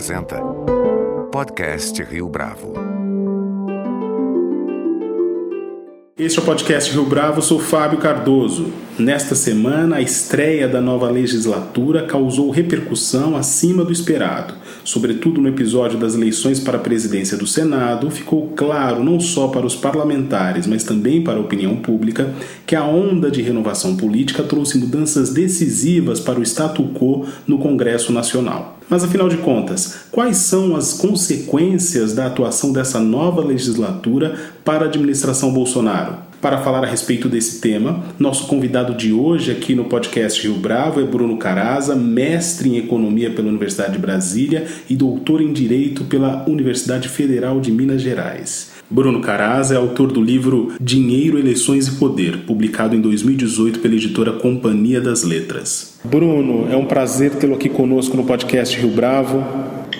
apresenta Podcast Rio Bravo. Este é o podcast Rio Bravo, sou Fábio Cardoso. Nesta semana, a estreia da nova legislatura causou repercussão acima do esperado. Sobretudo no episódio das eleições para a presidência do Senado, ficou claro não só para os parlamentares, mas também para a opinião pública, que a onda de renovação política trouxe mudanças decisivas para o status quo no Congresso Nacional. Mas afinal de contas, quais são as consequências da atuação dessa nova legislatura para a administração Bolsonaro? Para falar a respeito desse tema, nosso convidado de hoje aqui no podcast Rio Bravo é Bruno Caraza, mestre em Economia pela Universidade de Brasília e doutor em Direito pela Universidade Federal de Minas Gerais. Bruno Caraza é autor do livro Dinheiro, Eleições e Poder, publicado em 2018 pela editora Companhia das Letras. Bruno, é um prazer tê-lo aqui conosco no podcast Rio Bravo.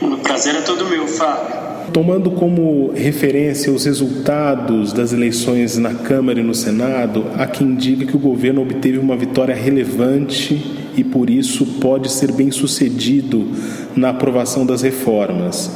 O prazer é todo meu, Fábio. Tomando como referência os resultados das eleições na Câmara e no Senado, há quem diga que o governo obteve uma vitória relevante e, por isso, pode ser bem sucedido na aprovação das reformas.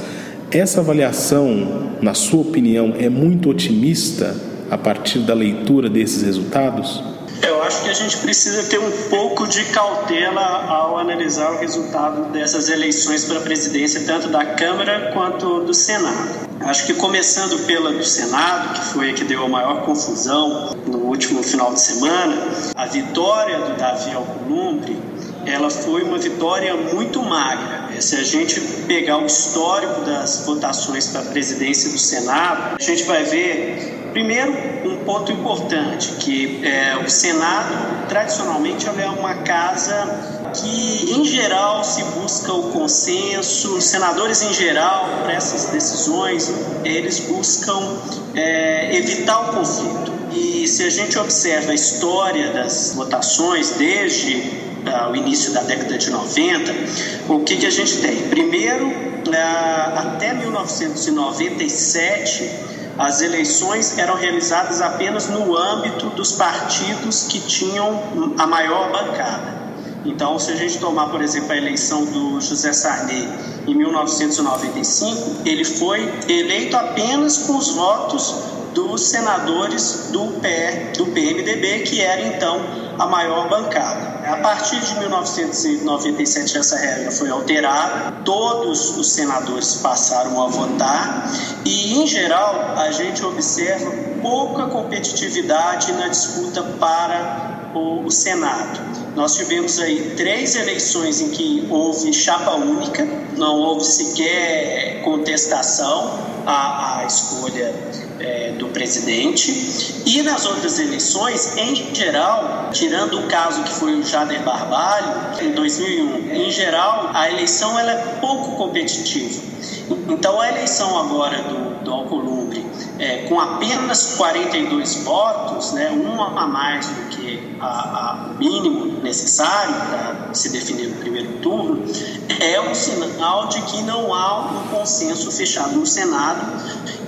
Essa avaliação, na sua opinião, é muito otimista a partir da leitura desses resultados? Eu acho que a gente precisa ter um pouco de cautela ao analisar o resultado dessas eleições para a presidência, tanto da Câmara quanto do Senado. Acho que começando pela do Senado, que foi a que deu a maior confusão no último final de semana, a vitória do Davi Alcolumbre ela foi uma vitória muito magra. Se a gente pegar o histórico das votações para a presidência do Senado, a gente vai ver, primeiro, um ponto importante, que é, o Senado, tradicionalmente, é uma casa que, em geral, se busca o consenso. Os senadores, em geral, para essas decisões, eles buscam é, evitar o conflito. E se a gente observa a história das votações desde o início da década de 90, o que, que a gente tem? Primeiro, até 1997, as eleições eram realizadas apenas no âmbito dos partidos que tinham a maior bancada. Então, se a gente tomar, por exemplo, a eleição do José Sarney em 1995, ele foi eleito apenas com os votos dos senadores do, PR, do PMDB, que era então a maior bancada. A partir de 1997, essa regra foi alterada, todos os senadores passaram a votar e, em geral, a gente observa pouca competitividade na disputa para o Senado. Nós tivemos aí três eleições em que houve chapa única, não houve sequer contestação à, à escolha é, do presidente. E nas outras eleições, em geral, tirando o caso que foi o Jader Barbalho, em 2001, em geral, a eleição ela é pouco competitiva. Então, a eleição agora do, do Alcolumbre, é, com apenas 42 votos, né, um a mais do que o mínimo necessário para se definir no primeiro turno, é um sinal de que não há um consenso fechado no Senado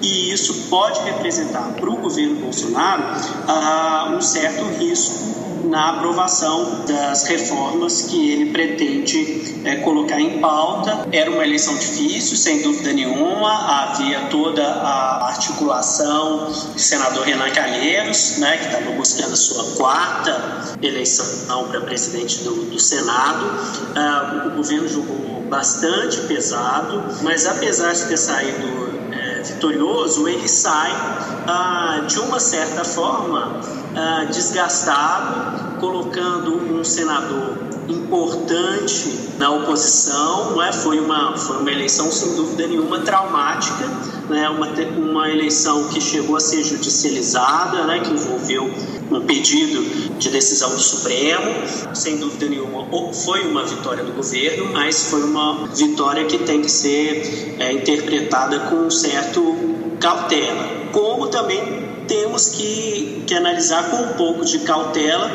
e isso pode representar para o governo Bolsonaro ah, um certo risco na aprovação das reformas que ele pretende é, colocar em pauta. Era uma eleição difícil, sem dúvida nenhuma, havia toda a articulação do senador Renan Calheiros, né, que estava buscando a sua quarta eleição para presidente do, do Senado. Ah, o governo jogou bastante pesado, mas apesar de ter saído vitorioso, ele sai ah, de uma certa forma ah, desgastado, colocando um senador importante na oposição, é? Foi uma foi uma eleição sem dúvida nenhuma traumática, né? Uma uma eleição que chegou a ser judicializada, né? Que envolveu um pedido de decisão do Supremo, sem dúvida nenhuma foi uma vitória do governo, mas foi uma vitória que tem que ser é, interpretada com um certo cautela, como também temos que, que analisar com um pouco de cautela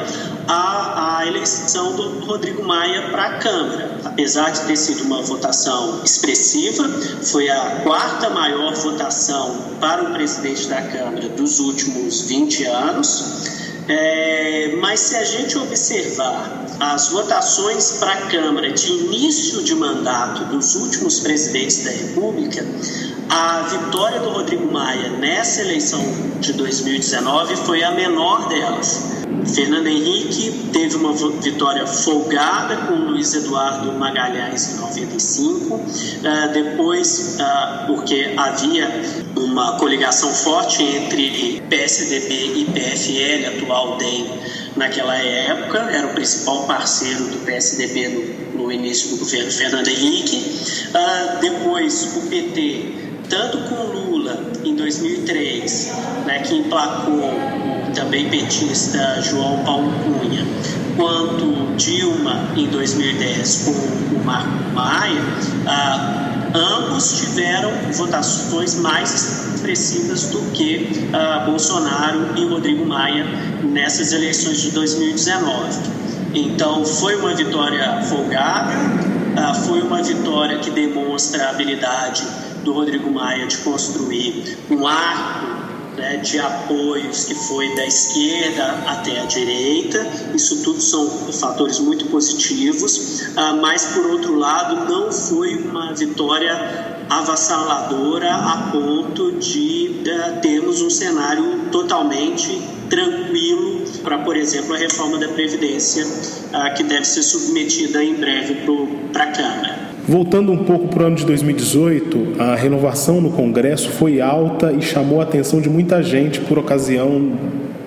a, a eleição do Rodrigo Maia para a Câmara. Apesar de ter sido uma votação expressiva, foi a quarta maior votação para o presidente da Câmara dos últimos 20 anos. É, mas se a gente observar as votações para a Câmara de início de mandato dos últimos presidentes da República, a vitória do Rodrigo Maia nessa eleição de 2019 foi a menor delas. Fernando Henrique teve uma vitória folgada com Luiz Eduardo Magalhães em 95, uh, ah, depois, uh, porque havia uma coligação forte entre PSDB e PFL, atual DEM, naquela época, era o principal parceiro do PSDB no, no início do governo Fernando Henrique. Uh, depois, o PT, tanto com Lula em 2003, né, que emplacou também petista João Paulo Cunha, quanto Dilma em 2010 com o Marco Maia, ah, ambos tiveram votações mais expressivas do que ah, Bolsonaro e Rodrigo Maia nessas eleições de 2019. Então foi uma vitória folgada, ah, foi uma vitória que demonstra a habilidade do Rodrigo Maia de construir um arco né, de apoios que foi da esquerda até a direita. Isso tudo são fatores muito positivos, ah, mas por outro lado não foi uma vitória avassaladora a ponto de uh, termos um cenário totalmente tranquilo para, por exemplo, a reforma da Previdência, uh, que deve ser submetida em breve para. Voltando um pouco para o ano de 2018, a renovação no Congresso foi alta e chamou a atenção de muita gente por ocasião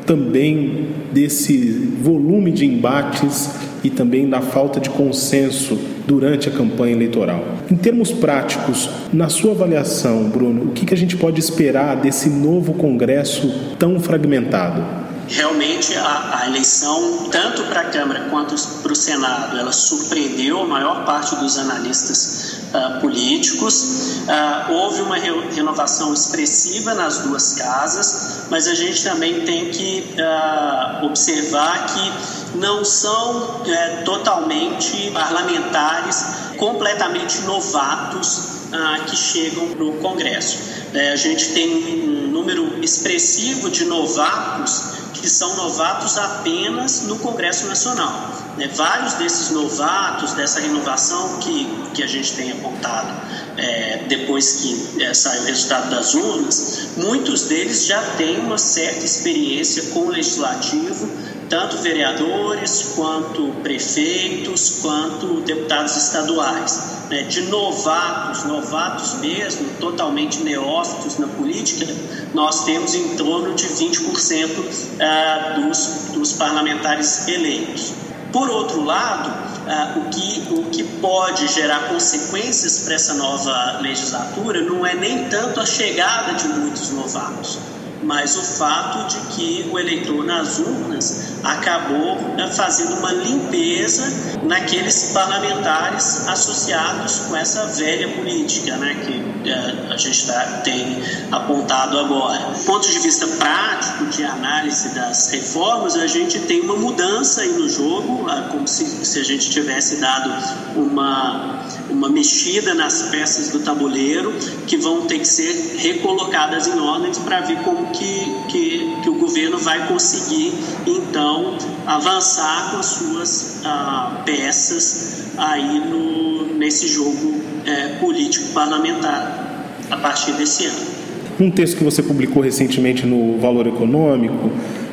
também desse volume de embates e também da falta de consenso durante a campanha eleitoral. Em termos práticos, na sua avaliação, Bruno, o que a gente pode esperar desse novo Congresso tão fragmentado? Realmente a, a eleição, tanto para a Câmara quanto para o Senado, ela surpreendeu a maior parte dos analistas uh, políticos. Uh, houve uma re renovação expressiva nas duas casas, mas a gente também tem que uh, observar que não são eh, totalmente parlamentares completamente novatos que chegam para o Congresso. Eh, a gente tem um número expressivo de novatos que são novatos apenas no Congresso Nacional. Né? Vários desses novatos, dessa renovação que, que a gente tem apontado é, depois que é, sai o resultado das urnas, muitos deles já têm uma certa experiência com o legislativo, tanto vereadores, quanto prefeitos, quanto deputados estaduais. Né, de novatos, novatos mesmo, totalmente neófitos na política, nós temos em torno de 20% ah, dos, dos parlamentares eleitos. Por outro lado, ah, o, que, o que pode gerar consequências para essa nova legislatura não é nem tanto a chegada de muitos novatos, mas o fato de que o eleitor nas urnas acabou né, fazendo uma limpeza naqueles parlamentares associados com essa velha política né, que é, a gente tá, tem apontado agora. Do ponto de vista prático de análise das reformas, a gente tem uma mudança aí no jogo, como se, se a gente tivesse dado uma, uma mexida nas peças do tabuleiro que vão ter que ser recolocadas em ordens para ver como que, que, que, o governo vai conseguir então avançar com as suas ah, peças aí no, nesse jogo é, político parlamentar a partir desse ano. Um texto que você publicou recentemente no Valor Econômico,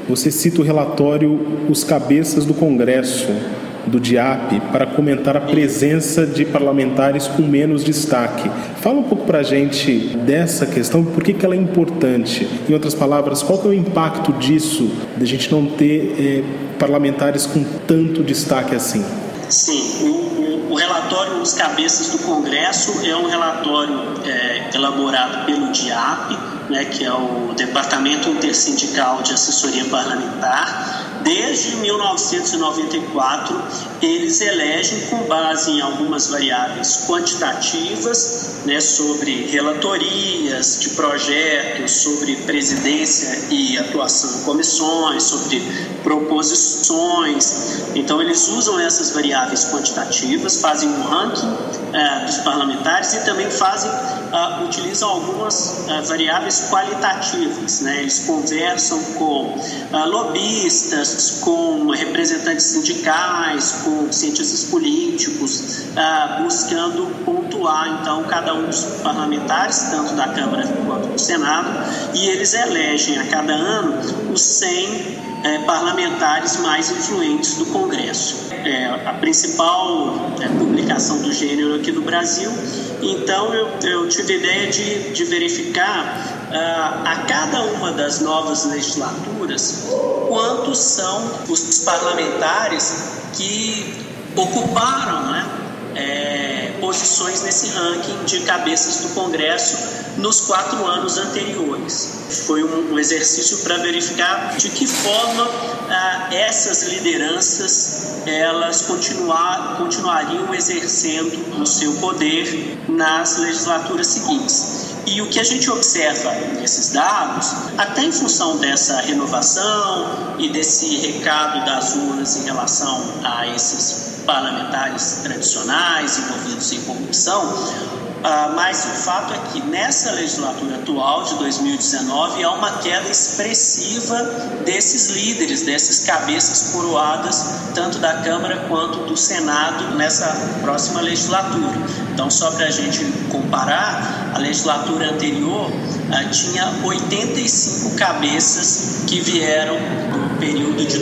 você cita o relatório Os Cabeças do Congresso, do DIAP para comentar a presença de parlamentares com menos destaque. Fala um pouco para a gente dessa questão, por que, que ela é importante? Em outras palavras, qual é o impacto disso, de a gente não ter eh, parlamentares com tanto destaque assim? Sim, o, o, relatório Os Cabeças do Congresso é um relatório é, elaborado pelo DIAP, né, que é o Departamento Intersindical de Assessoria Parlamentar, desde 1994, eles elegem com base em algumas variáveis quantitativas, né, sobre relatorias de projetos, sobre presidência e atuação em comissões, sobre proposições. Então, eles usam essas variáveis quantitativas, fazem um ranking é, dos parlamentares e também fazem, uh, utilizam algumas uh, variáveis qualitativas. Né? Eles conversam com uh, lobistas, com representantes sindicais, com cientistas políticos, buscando pontuar então cada um dos parlamentares, tanto da Câmara quanto do Senado, e eles elegem a cada ano os 100 é, parlamentares mais influentes do Congresso. É a principal é, publicação do gênero aqui no Brasil, então eu, eu tive a ideia de, de verificar uh, a cada uma das novas legislaturas quantos são os parlamentares que ocuparam né, é, posições nesse ranking de cabeças do Congresso nos quatro anos anteriores. Foi um, um exercício para verificar de que forma ah, essas lideranças elas continuar, continuariam exercendo o seu poder nas legislaturas seguintes. E o que a gente observa nesses dados, até em função dessa renovação e desse recado das urnas em relação a esses parlamentares tradicionais envolvidos em corrupção, Uh, mas o fato é que nessa legislatura atual de 2019 há uma queda expressiva desses líderes, dessas cabeças coroadas, tanto da Câmara quanto do Senado, nessa próxima legislatura. Então, só para a gente comparar, a legislatura anterior uh, tinha 85 cabeças que vieram do período de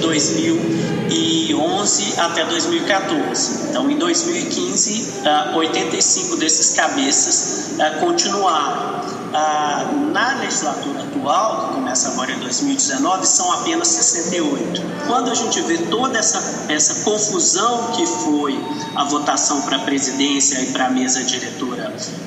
2011 até 2014. Então, em 2015, 85 desses cabeças continuaram. Na legislatura atual, que começa agora em 2019, são apenas 68. Quando a gente vê toda essa, essa confusão que foi a votação para a presidência e para a mesa diretora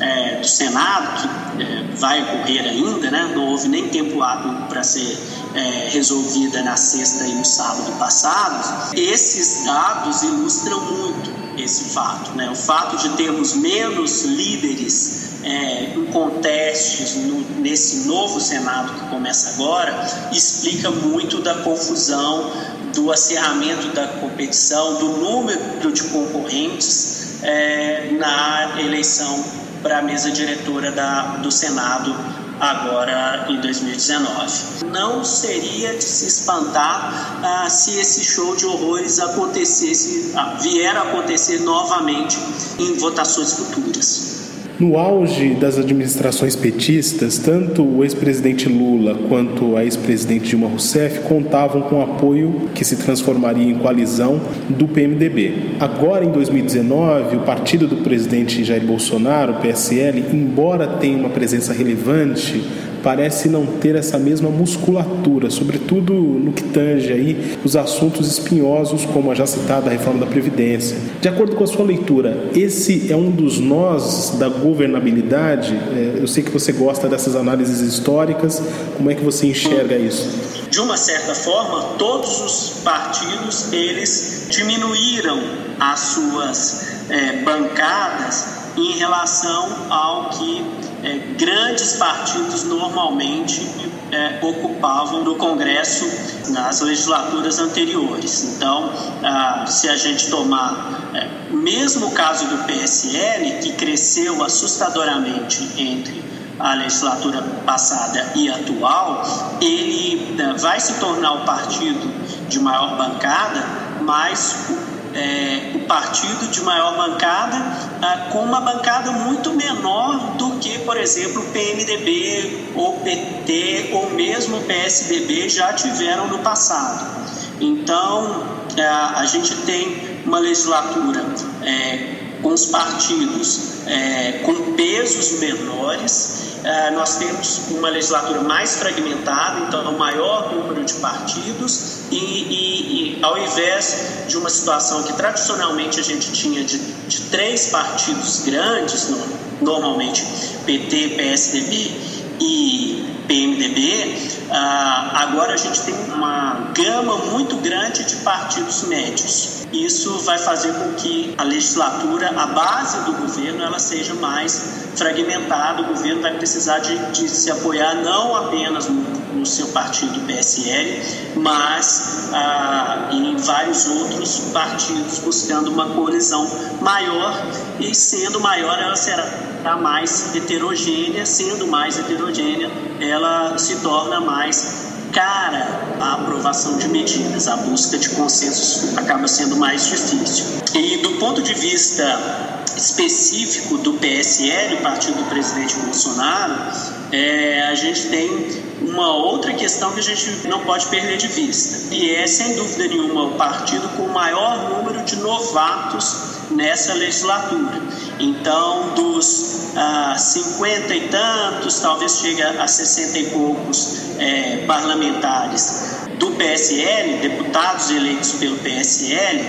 é, do Senado, que é, vai ocorrer ainda, né? não houve nem tempo hábil para ser é, resolvida na sexta e no sábado passados, esses dados ilustram muito esse fato. Né? O fato de termos menos líderes é, em contestes no, nesse novo Senado que começa agora explica muito da confusão, do acirramento da competição, do número de concorrentes é, na eleição para a mesa diretora da, do Senado agora em 2019. Não seria de se espantar ah, se esse show de horrores acontecesse, ah, vier a acontecer novamente em votações futuras. No auge das administrações petistas, tanto o ex-presidente Lula quanto a ex-presidente Dilma Rousseff contavam com apoio que se transformaria em coalizão do PMDB. Agora, em 2019, o partido do presidente Jair Bolsonaro, o PSL, embora tenha uma presença relevante parece não ter essa mesma musculatura, sobretudo no que tange aí os assuntos espinhosos, como a já citada reforma da Previdência. De acordo com a sua leitura, esse é um dos nós da governabilidade? É, eu sei que você gosta dessas análises históricas, como é que você enxerga isso? De uma certa forma, todos os partidos eles diminuíram as suas é, bancadas em relação ao que é, grandes partidos normalmente é, ocupavam no Congresso nas legislaturas anteriores. Então, ah, se a gente tomar é, mesmo o caso do PSL, que cresceu assustadoramente entre a legislatura passada e atual, ele é, vai se tornar o partido de maior bancada, mas é, o partido de maior bancada ah, com uma bancada muito menor do que, por exemplo, PMDB ou PT ou mesmo PSDB já tiveram no passado. Então, é, a gente tem uma legislatura é, com os partidos é, com pesos menores é, nós temos uma legislatura mais fragmentada, então um maior número de partidos, e, e, e, ao invés de uma situação que tradicionalmente a gente tinha de, de três partidos grandes, normalmente PT, PSDB e PMDB, ah, agora a gente tem uma gama muito grande de partidos médios. Isso vai fazer com que a legislatura, a base do governo, ela seja mais fragmentada. O governo vai precisar de, de se apoiar não apenas no, no seu partido PSL, mas ah, em vários outros partidos buscando uma coalizão maior e sendo maior ela será mais heterogênea, sendo mais heterogênea ela se torna mais cara a aprovação de medidas, a busca de consensos acaba sendo mais difícil. E do ponto de vista específico do PSL, o partido do presidente Bolsonaro, é, a gente tem uma outra questão que a gente não pode perder de vista, e é, sem dúvida nenhuma, o partido com o maior número de novatos nessa legislatura. Então, dos ah, 50 e tantos, talvez chegue a 60 e poucos é, parlamentares do PSL, deputados eleitos pelo PSL,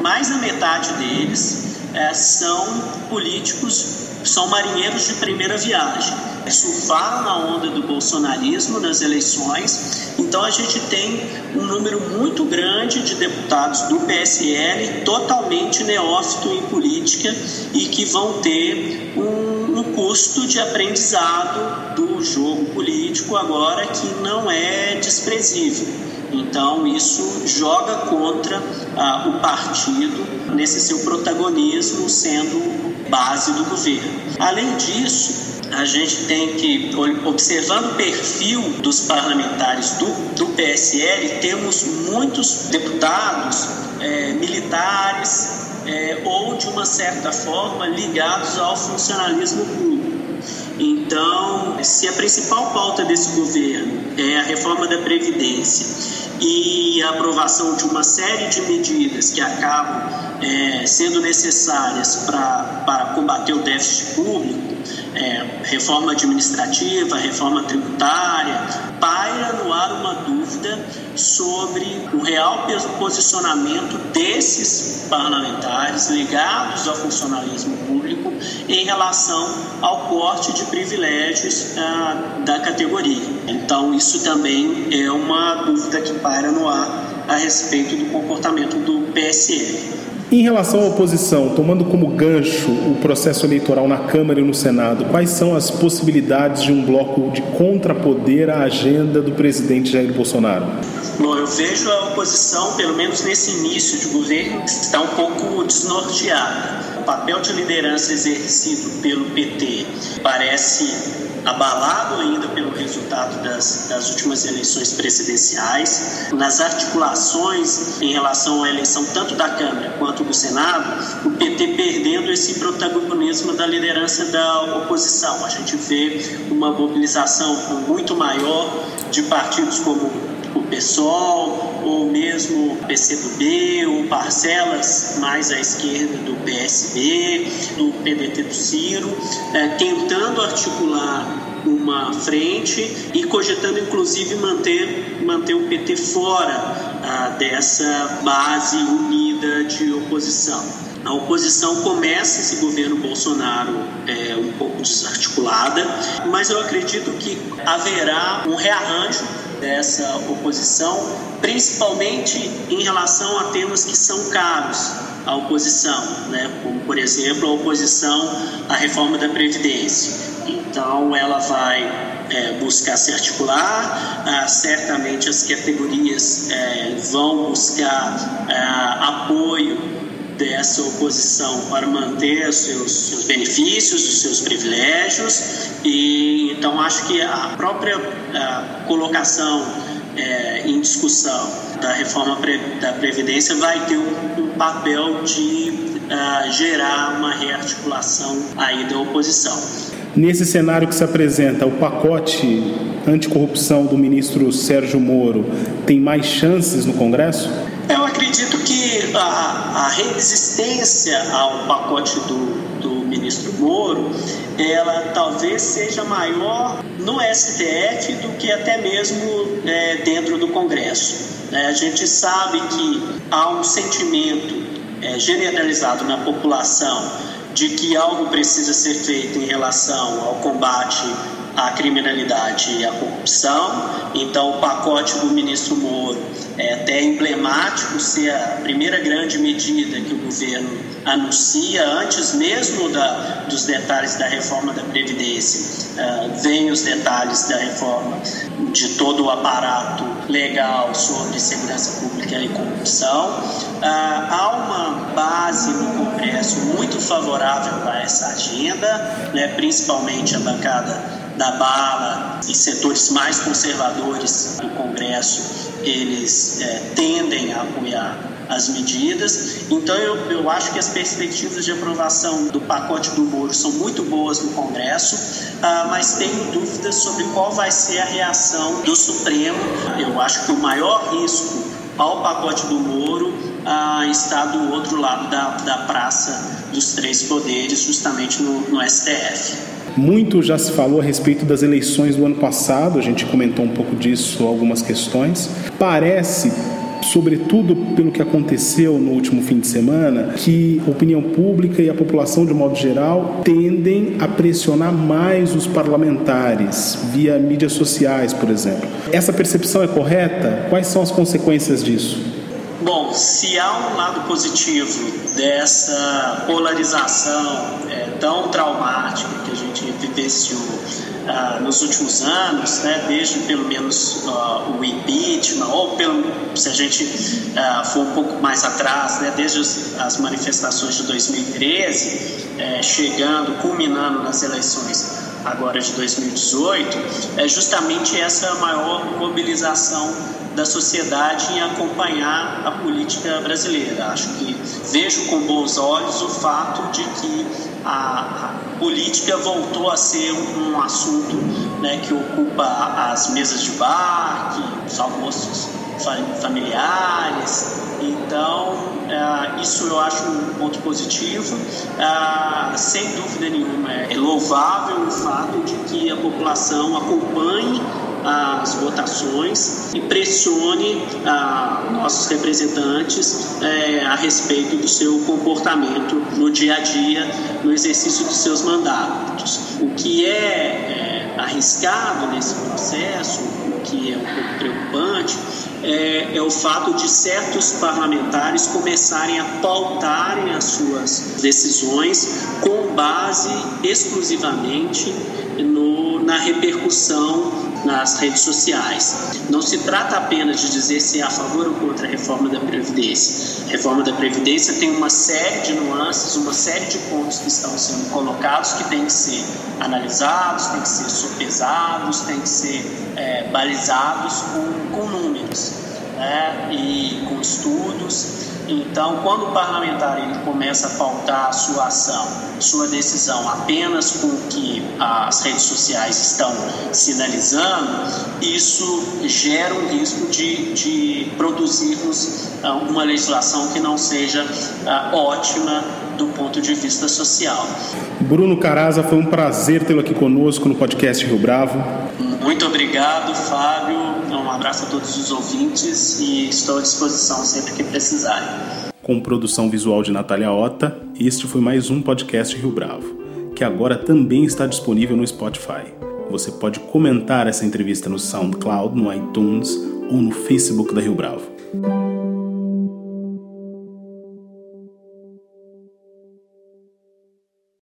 mais da metade deles é, são políticos, são marinheiros de primeira viagem. Surfaram na onda do bolsonarismo nas eleições, então a gente tem um número muito grande de deputados do PSL totalmente neófito em política e que vão ter um, um custo de aprendizado do jogo político agora que não é desprezível. Então, isso joga contra ah, o partido nesse seu protagonismo sendo base do governo. Além disso, a gente tem que, observando o perfil dos parlamentares do, do PSL, temos muitos deputados é, militares é, ou, de uma certa forma, ligados ao funcionalismo público. Então, se a principal pauta desse governo é a reforma da Previdência e a aprovação de uma série de medidas que acabam é, sendo necessárias para combater o déficit público, é, reforma administrativa, reforma tributária, paira no ar uma dúvida sobre o real posicionamento desses parlamentares ligados ao funcionalismo público em relação ao corte de privilégios ah, da categoria. Então, isso também é uma dúvida que paira no ar a respeito do comportamento do PSL. Em relação à oposição, tomando como gancho o processo eleitoral na Câmara e no Senado, quais são as possibilidades de um bloco de contrapoder à agenda do presidente Jair Bolsonaro? Bom, eu vejo a oposição, pelo menos nesse início de governo, está um pouco desnorteada. O papel de liderança exercido pelo PT parece abalado ainda pelo resultado das, das últimas eleições presidenciais. Nas articulações em relação à eleição tanto da Câmara quanto do Senado, o PT perdendo esse protagonismo da liderança da oposição. A gente vê uma mobilização muito maior de partidos como o PSOL ou mesmo PCdoB ou parcelas mais à esquerda do PSB, do PDT do Ciro, é, tentando articular uma frente e cogitando inclusive manter, manter o PT fora ah, dessa base unida de oposição. A oposição começa esse governo Bolsonaro é, um pouco desarticulada, mas eu acredito que haverá um rearranjo dessa oposição, principalmente em relação a temas que são caros à oposição, né? como, por exemplo, a oposição à reforma da Previdência. Então, ela vai é, buscar se articular, ah, certamente as categorias é, vão buscar ah, apoio dessa oposição para manter os seus, seus, benefícios, os seus privilégios, e então acho que a própria a colocação é, em discussão da reforma pre, da Previdência vai ter um, um papel de uh, gerar uma rearticulação aí da oposição. Nesse cenário que se apresenta, o pacote anticorrupção do ministro Sérgio Moro tem mais chances no Congresso? Eu acredito que a, a resistência ao pacote do, do ministro Moro, ela talvez seja maior no STF do que até mesmo é, dentro do Congresso. É, a gente sabe que há um sentimento é, generalizado na população de que algo precisa ser feito em relação ao combate a criminalidade e a corrupção. Então, o pacote do ministro Moro é até emblemático ser a primeira grande medida que o governo anuncia, antes mesmo da, dos detalhes da reforma da Previdência, uh, vem os detalhes da reforma de todo o aparato legal sobre segurança pública e corrupção. Uh, há uma base no Congresso muito favorável a essa agenda, né, principalmente a bancada da bala e setores mais conservadores do Congresso, eles é, tendem a apoiar as medidas. Então, eu, eu acho que as perspectivas de aprovação do pacote do Moro são muito boas no Congresso, ah, mas tenho dúvidas sobre qual vai ser a reação do Supremo. Eu acho que o maior risco ao pacote do Moro ah, está do outro lado da, da praça dos três poderes, justamente no, no STF. Muito já se falou a respeito das eleições do ano passado, a gente comentou um pouco disso, algumas questões. Parece sobretudo pelo que aconteceu no último fim de semana, que a opinião pública e a população de modo geral tendem a pressionar mais os parlamentares via mídias sociais, por exemplo. Essa percepção é correta? Quais são as consequências disso? Bom, se há um lado positivo dessa polarização é, tão traumática que a gente vivenciou ah, nos últimos anos, né, desde pelo menos uh, o impeachment, ou pelo, se a gente uh, for um pouco mais atrás, né, desde as, as manifestações de 2013, eh, chegando, culminando nas eleições agora de 2018, é justamente essa maior mobilização da sociedade em acompanhar a política brasileira. Acho que vejo com bons olhos o fato de que a, política voltou a ser um, um assunto né, que ocupa as mesas de bar, que, os almoços familiares. Então, é, isso eu acho um ponto positivo. É, sem dúvida nenhuma, é louvável o fato de que a população acompanhe as votações e pressione ah, nossos representantes eh, a respeito do seu comportamento no dia a dia, no exercício dos seus mandatos. O que é, é arriscado nesse processo, que é um pouco preocupante, é, é, o fato de certos parlamentares começarem a pautarem as suas decisões com base exclusivamente no, na repercussão nas redes sociais. Não se trata apenas de dizer se é a favor ou contra a reforma da Previdência. A reforma da Previdência tem uma série de nuances, uma série de pontos que estão sendo colocados que têm que ser analisados, têm que ser sopesados, têm que ser é, balizados com, com números né, e com estudos. Então, quando o parlamentar ele começa a pautar a sua ação, sua decisão apenas com o que as redes sociais estão sinalizando, isso gera um risco de, de produzirmos uh, uma legislação que não seja uh, ótima do ponto de vista social. Bruno Caraza, foi um prazer tê-lo aqui conosco no podcast Rio Bravo. Muito obrigado, Fábio. Um abraço a todos os ouvintes e estou à disposição sempre que precisarem. Com produção visual de Natália Ota, este foi mais um podcast Rio Bravo, que agora também está disponível no Spotify. Você pode comentar essa entrevista no SoundCloud, no iTunes ou no Facebook da Rio Bravo.